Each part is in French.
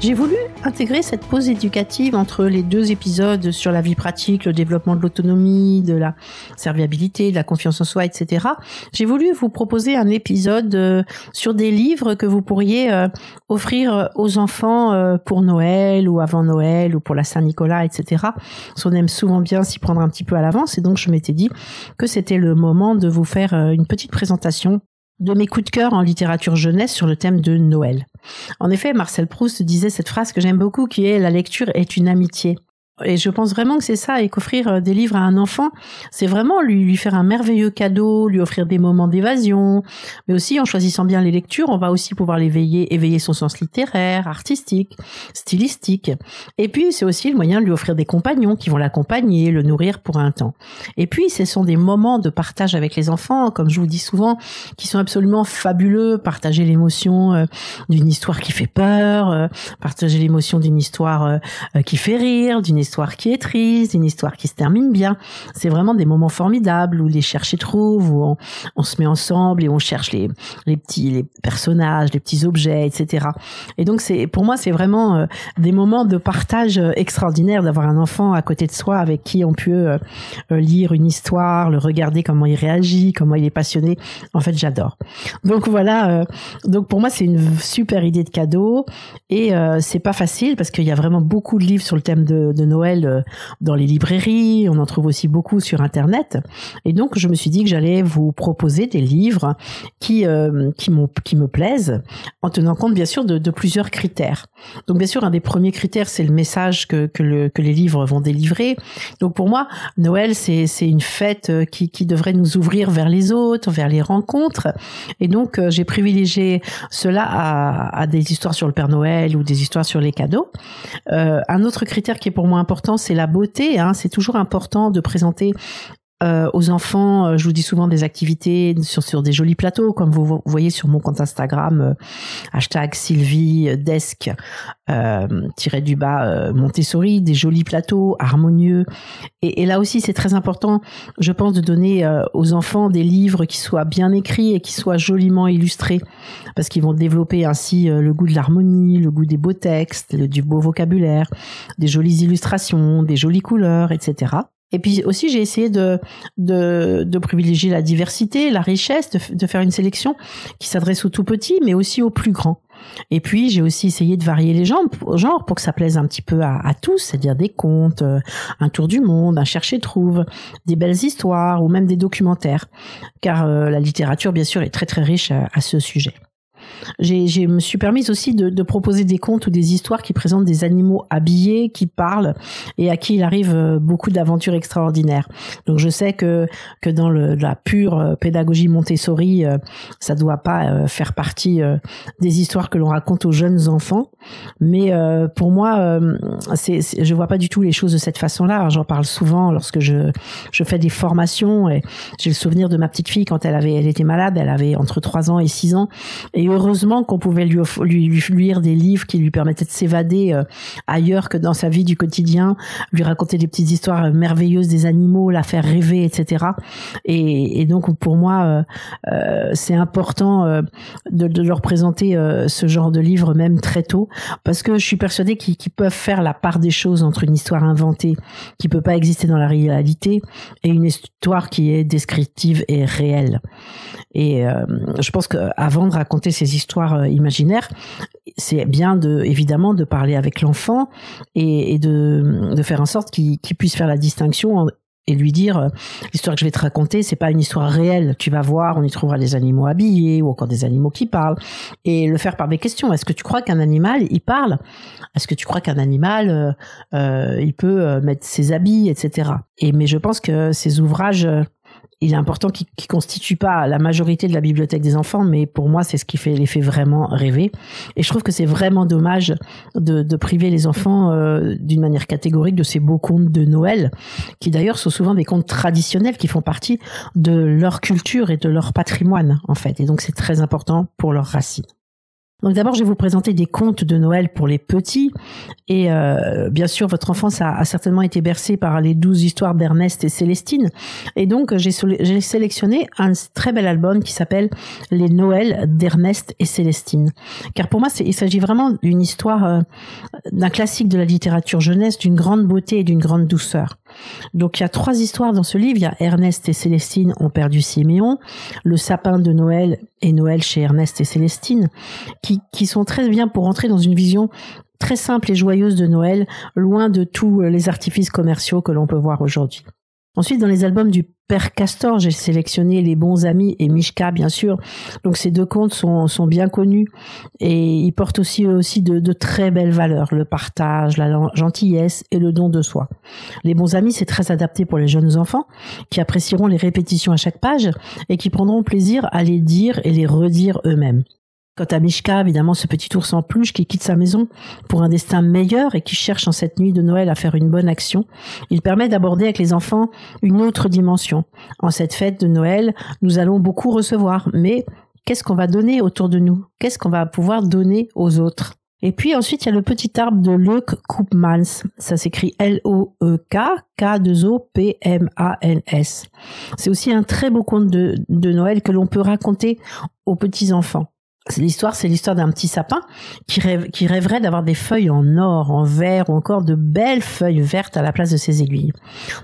J'ai voulu intégrer cette pause éducative entre les deux épisodes sur la vie pratique, le développement de l'autonomie, de la serviabilité, de la confiance en soi, etc. J'ai voulu vous proposer un épisode euh, sur des livres que vous pourriez euh, offrir aux enfants euh, pour Noël ou avant Noël ou pour la Saint-Nicolas, etc. On aime souvent bien s'y prendre un petit peu à l'avance et donc je m'étais dit que c'était le moment de vous faire une petite présentation de mes coups de cœur en littérature jeunesse sur le thème de Noël. En effet, Marcel Proust disait cette phrase que j'aime beaucoup qui est La lecture est une amitié. Et je pense vraiment que c'est ça, et qu'offrir euh, des livres à un enfant, c'est vraiment lui, lui faire un merveilleux cadeau, lui offrir des moments d'évasion, mais aussi en choisissant bien les lectures, on va aussi pouvoir l'éveiller, éveiller son sens littéraire, artistique, stylistique. Et puis c'est aussi le moyen de lui offrir des compagnons qui vont l'accompagner, le nourrir pour un temps. Et puis ce sont des moments de partage avec les enfants, comme je vous dis souvent, qui sont absolument fabuleux. Partager l'émotion euh, d'une histoire qui fait peur, euh, partager l'émotion d'une histoire qui fait rire, d'une histoire qui est triste, une histoire qui se termine bien. C'est vraiment des moments formidables où les chercher trouvent, où on, se met ensemble et on cherche les, petits les personnages, les petits objets, etc. Et donc c'est pour moi c'est vraiment euh, des moments de partage euh, extraordinaires d'avoir un enfant à côté de soi avec qui on peut euh, lire une histoire, le regarder comment il réagit, comment il est passionné. En fait, j'adore. Donc voilà. donc pour moi c'est une super idée de cadeau et c'est pas facile parce qu'il y a vraiment beaucoup de livres sur le thème de, de Noël Noël euh, dans les librairies, on en trouve aussi beaucoup sur Internet. Et donc, je me suis dit que j'allais vous proposer des livres qui, euh, qui, me plaisent, en tenant compte bien sûr de, plusieurs critères. Donc, bien sûr, un des premiers critères, c'est le message que, que, le, que les livres vont délivrer. Donc, pour moi, Noël, c'est une fête euh, qui, qui devrait nous ouvrir vers les autres, vers les rencontres. Et donc, j'ai privilégié cela à, des histoires sur le Père Noël ou des histoires sur les cadeaux. Un autre critère qui est pour moi c'est la beauté. Hein. C'est toujours important de présenter euh, aux enfants, euh, je vous dis souvent des activités sur, sur des jolis plateaux, comme vous voyez sur mon compte Instagram, euh, hashtag Sylvie Desk, tiré du bas Montessori, des jolis plateaux harmonieux. Et, et là aussi, c'est très important, je pense, de donner aux enfants des livres qui soient bien écrits et qui soient joliment illustrés, parce qu'ils vont développer ainsi le goût de l'harmonie, le goût des beaux textes, du beau vocabulaire, des jolies illustrations, des jolies couleurs, etc. Et puis aussi, j'ai essayé de, de, de, privilégier la diversité, la richesse, de, de faire une sélection qui s'adresse aux tout petits, mais aussi aux plus grands. Et puis, j'ai aussi essayé de varier les genres, genre pour que ça plaise un petit peu à, à tous, c'est-à-dire des contes, euh, un tour du monde, un chercher-trouve, des belles histoires ou même des documentaires. Car euh, la littérature, bien sûr, est très très riche à ce sujet. Je me suis permise aussi de, de, proposer des contes ou des histoires qui présentent des animaux habillés, qui parlent et à qui il arrive euh, beaucoup d'aventures extraordinaires. Donc je sais que que dans le, la pure euh, pédagogie Montessori, euh, ça doit pas faire partie des histoires que l'on raconte aux jeunes enfants, mais pour moi, c'est, je vois pas du tout les choses de cette façon-là. J'en parle souvent lorsque je je fais des formations et j'ai le souvenir de ma petite fille quand elle avait elle était malade, elle avait entre 3 ans et 6 ans et heureusement qu'on pouvait lui, lui, lire des livres qui lui permettaient de s'évader ailleurs que dans sa vie du quotidien, lui raconter des petites histoires merveilleuses des animaux, la faire rêver, etc. Et, donc pour moi, euh, euh, c'est important euh, de, leur présenter ce genre de livre même très tôt, parce que je suis persuadée qu'ils peuvent faire la part des choses entre une histoire inventée qui peut pas exister dans la réalité et une histoire qui est descriptive et réelle. Et je pense qu'avant de raconter ces histoires imaginaires, c'est bien de évidemment de parler avec l'enfant et, de, faire en sorte qu'il puisse faire la distinction et lui dire euh, l'histoire que je vais te raconter c'est pas une histoire réelle. Tu vas voir on y trouvera des animaux habillés ou encore des animaux qui parlent. Et le faire par des questions. Est-ce que tu crois qu'un animal il parle? Est-ce que tu crois qu'un animal euh, euh il peut euh, mettre ses habits etc et mais je pense que ces ouvrages il est important qu'il ne constitue pas la majorité de la bibliothèque des enfants, mais pour moi, c'est ce qui fait les fait vraiment rêver. Et je trouve que c'est vraiment dommage de, de, priver les enfants euh, d'une manière catégorique de ces beaux contes de Noël, qui d'ailleurs sont souvent des contes traditionnels qui font partie de leur culture et de leur patrimoine, en fait. Et donc, c'est très important pour leurs racines. Donc d'abord, je vais vous présenter des contes de Noël pour les petits. Et euh, bien sûr, votre enfance a, certainement été bercée par les douze histoires d'Ernest et Célestine. Et donc, j'ai sélectionné un très bel album qui s'appelle Les Noëls d'Ernest et Célestine. Car pour moi, il s'agit vraiment d'une histoire, euh, d'un classique de la littérature jeunesse, d'une grande beauté et d'une grande douceur. Donc il y a trois histoires dans ce livre. Il y a Ernest et Célestine ont perdu Siméon, le sapin de Noël et Noël chez Ernest et Célestine, qui, qui sont très bien pour entrer dans une vision très simple et joyeuse de Noël, loin de tous les artifices commerciaux que l'on peut voir aujourd'hui. Ensuite, dans les albums du Père Castor, j'ai sélectionné Les Bons Amis et Mishka, bien sûr. Donc ces deux contes sont, sont bien connus et ils portent aussi, aussi de, de très belles valeurs, le partage, la gentillesse et le don de soi. Les Bons Amis, c'est très adapté pour les jeunes enfants qui apprécieront les répétitions à chaque page et qui prendront plaisir à les dire et les redire eux-mêmes. Quant à Mishka, évidemment, ce petit ours en peluche qui quitte sa maison pour un destin meilleur et qui cherche en cette nuit de Noël à faire une bonne action, il permet d'aborder avec les enfants une autre dimension. En cette fête de Noël, nous allons beaucoup recevoir, mais qu'est-ce qu'on va donner autour de nous? Qu'est-ce qu'on va pouvoir donner aux autres? Et puis ensuite, il y a le petit arbre de Luc Koopmans. Ça s'écrit L-O-E-K, K-2-O-P-M-A-N-S. C'est aussi un très beau conte de, de Noël que l'on peut raconter aux petits enfants. L'histoire, c'est l'histoire d'un petit sapin qui, rêve, rêverait d'avoir des feuilles en or, en verre ou encore de belles feuilles vertes à la place de ses aiguilles.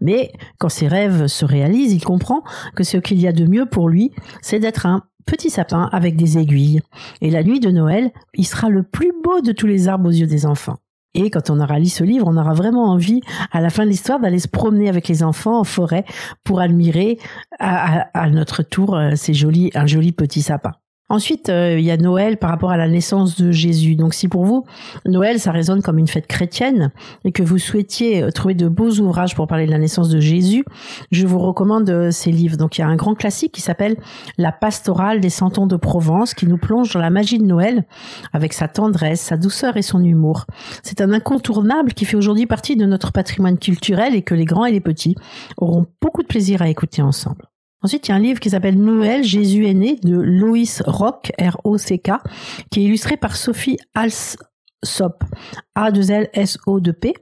Mais quand ses rêves se réalisent, il comprend que ce qu'il y a de mieux pour lui, c'est d'être un petit sapin avec des aiguilles. Et la nuit de Noël, il sera le plus beau de tous les arbres aux yeux des enfants. Et quand on aura lu ce livre, on aura vraiment envie, à la fin de l'histoire, d'aller se promener avec les enfants en forêt pour admirer à, à notre tour euh, ces jolis, un joli petit sapin. Ensuite, euh, il y a Noël par rapport à la naissance de Jésus. Donc si pour vous, Noël, ça résonne comme une fête chrétienne et que vous souhaitiez euh, trouver de beaux ouvrages pour parler de la naissance de Jésus, je vous recommande euh, ces livres. Donc il y a un grand classique qui s'appelle La pastorale des centons de Provence qui nous plonge dans la magie de Noël avec sa tendresse, sa douceur et son humour. C'est un incontournable qui fait aujourd'hui partie de notre patrimoine culturel et que les grands et les petits auront beaucoup de plaisir à écouter ensemble. Ensuite, il y a un livre qui s'appelle Noël, Jésus est né de Loïs Rock, R-O-C-K, qui est illustré par Sophie Alsop, A-2-L-S-O-2-P.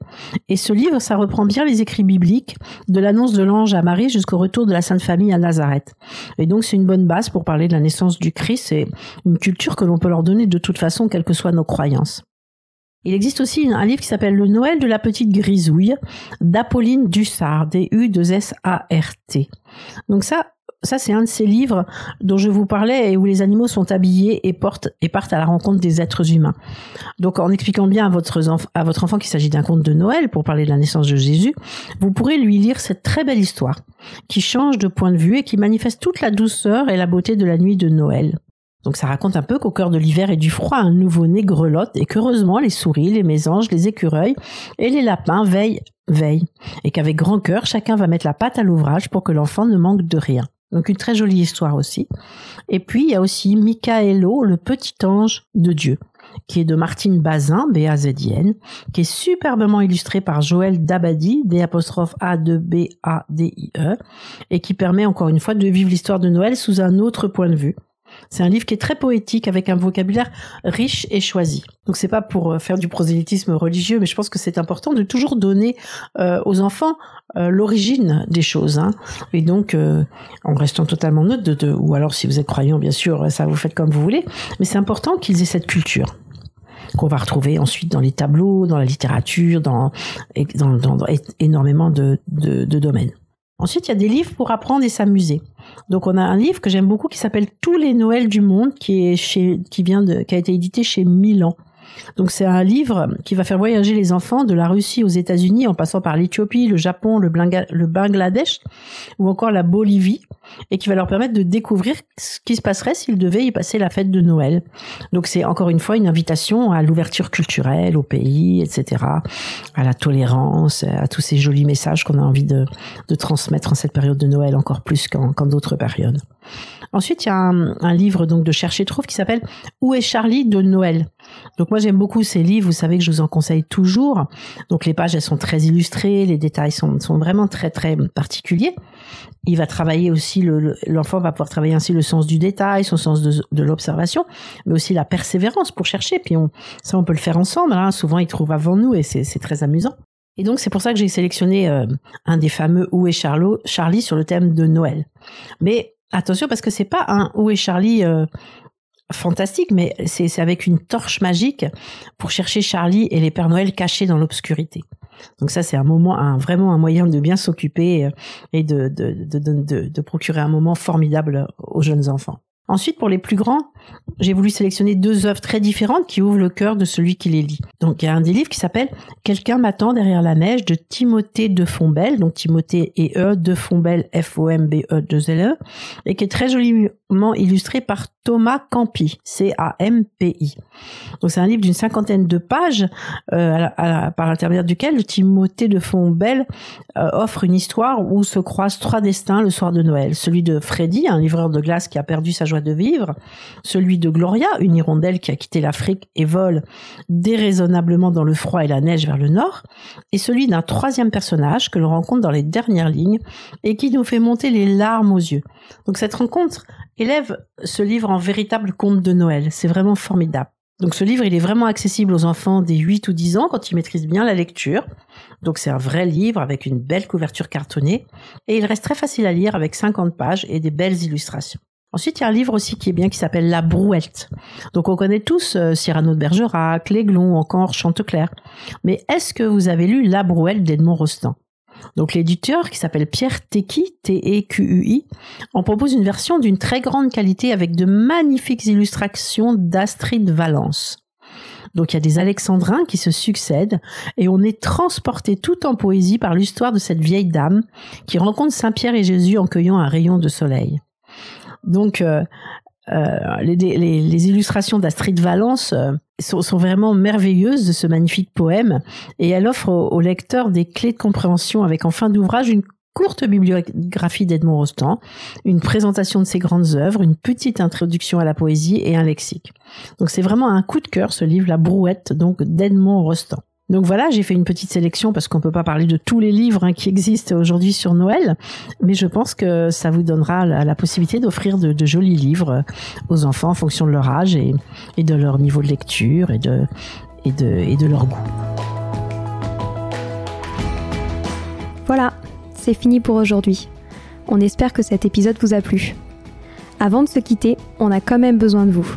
Et ce livre, ça reprend bien les écrits bibliques, de l'annonce de l'ange à Marie jusqu'au retour de la Sainte Famille à Nazareth. Et donc, c'est une bonne base pour parler de la naissance du Christ et une culture que l'on peut leur donner de toute façon, quelles que soient nos croyances. Il existe aussi un livre qui s'appelle Le Noël de la petite grisouille d'Apolline Dussard, D-U-2-S-A-R-T. Donc ça, ça c'est un de ces livres dont je vous parlais et où les animaux sont habillés et portent et partent à la rencontre des êtres humains. Donc en expliquant bien à votre enfant qu'il s'agit d'un conte de Noël pour parler de la naissance de Jésus, vous pourrez lui lire cette très belle histoire qui change de point de vue et qui manifeste toute la douceur et la beauté de la nuit de Noël. Donc ça raconte un peu qu'au cœur de l'hiver et du froid, un nouveau-né grelotte et qu'heureusement les souris, les mésanges, les écureuils et les lapins veillent, veillent. Et qu'avec grand cœur, chacun va mettre la patte à l'ouvrage pour que l'enfant ne manque de rien. Donc une très jolie histoire aussi. Et puis il y a aussi Michaelo, le petit ange de Dieu qui est de Martine Bazin, B-A-Z-I-N, qui est superbement illustré par Joël Dabadi, D A 2 B A D I E, et qui permet encore une fois de vivre l'histoire de Noël sous un autre point de vue. C'est un livre qui est très poétique avec un vocabulaire riche et choisi. Donc c'est pas pour euh, faire du prosélytisme religieux, mais je pense que c'est important de toujours donner euh, aux enfants euh, l'origine des choses. Hein. Et donc en restant totalement neutre, de, ou alors si vous êtes croyant, bien sûr, ça vous faites comme vous voulez. Mais c'est important qu'ils aient cette culture qu'on va retrouver ensuite dans les tableaux, dans la littérature, dans, énormément de domaines. Ensuite, il y a des livres pour apprendre et s'amuser. Donc, on a un livre que j'aime beaucoup qui s'appelle Tous les Noëls du monde, qui est chez, qui vient de, qui a été édité chez Milan. Donc c'est un livre qui va faire voyager les enfants de la Russie aux États-Unis en passant par l'Éthiopie, le Japon, le, Bangladesh ou encore la Bolivie et qui va leur permettre de découvrir ce qui se passerait s'ils devaient y passer la fête de Noël. Donc c'est encore une fois une invitation à l'ouverture culturelle au pays, etc., à la tolérance, à tous ces jolis messages qu'on a envie de, transmettre en cette période de Noël encore plus qu'en d'autres périodes. Ensuite, il y a un, livre donc de Chercher Trouve qui s'appelle Où est Charlie de Noël? Donc moi j'aime beaucoup ces livres, vous savez que je vous en conseille toujours. Donc les pages elles sont très illustrées, les détails sont, sont vraiment très très particuliers. Il va travailler aussi l'enfant va pouvoir travailler ainsi le sens du détail, son sens de, l'observation, mais aussi la persévérance pour chercher. Puis ça on peut le faire ensemble. Hein. Souvent il trouve avant nous et c'est très amusant. Et donc c'est pour ça que j'ai sélectionné euh, un des fameux Où est Charlie? sur le thème de Noël. Mais Attention parce que c'est pas un Où est Charlie euh, fantastique, mais c'est avec une torche magique pour chercher Charlie et les Pères Noël cachés dans l'obscurité. Donc ça, c'est un moment, un, vraiment un moyen de bien s'occuper euh, et de, de, de, de, procurer un moment formidable aux jeunes enfants. Ensuite, pour les plus grands, j'ai voulu sélectionner deux œuvres très différentes qui ouvrent le cœur de celui qui les lit. Donc, il y a un des livres qui s'appelle Quelqu'un m'attend derrière la neige de Timothée de Fombelle, donc Timothée et E de Fombelle, F-O-M-B-E 2 L-E, et qui est très joliment illustré par Thomas Campi, C-A-M-P-I. Donc, c'est un livre d'une cinquantaine de pages, euh, par l'intermédiaire duquel Timothée de Fombelle euh, offre une histoire où se croisent trois destins le soir de Noël. Celui de Freddy, un livreur de glace qui a perdu sa joie de vivre, celui de Gloria, une hirondelle qui a quitté l'Afrique et vole déraisonnablement dans le froid et la neige vers le nord, et celui d'un troisième personnage que l'on rencontre dans les dernières lignes et qui nous fait monter les larmes aux yeux. Donc cette rencontre élève ce livre en véritable conte de Noël. C'est vraiment formidable. Donc ce livre, il est vraiment accessible aux enfants des 8 ou 10 ans quand ils maîtrisent bien la lecture. Donc c'est un vrai livre avec une belle couverture cartonnée et il reste très facile à lire avec 50 pages et des belles illustrations. Ensuite, il y a un livre aussi qui est bien qui s'appelle La Brouette. Donc on connaît tous euh, Cyrano de Bergerac, L'Aiglon, encore Chanteclair. Mais est-ce que vous avez lu La Brouette d'Edmond Rostand? Donc l'éditeur, qui s'appelle Pierre Tequi, T-E-Q-U-I, en propose une version d'une très grande qualité avec de magnifiques illustrations d'Astrid Valence. Donc il y a des alexandrins qui se succèdent et on est transporté tout en poésie par l'histoire de cette vieille dame qui rencontre Saint Pierre et Jésus en cueillant un rayon de soleil. Donc, euh, euh, les, illustrations d'Astrid Valence euh, sont, vraiment merveilleuses de ce magnifique poème et elle offre au, lecteur des clés de compréhension avec en fin d'ouvrage une courte bibliographie d'Edmond Rostand, une présentation de ses grandes œuvres, une petite introduction à la poésie et un lexique. Donc c'est vraiment un coup de cœur ce livre, La Brouette, donc d'Edmond Rostand. Donc voilà, j'ai fait une petite sélection parce qu'on peut pas parler de tous les livres hein, qui existent aujourd'hui sur Noël, mais je pense que ça vous donnera la, possibilité d'offrir de, jolis livres aux enfants en fonction de leur âge et, de leur niveau de lecture et de leur goût. Voilà, c'est fini pour aujourd'hui. On espère que cet épisode vous a plu. Avant de se quitter, on a quand même besoin de vous.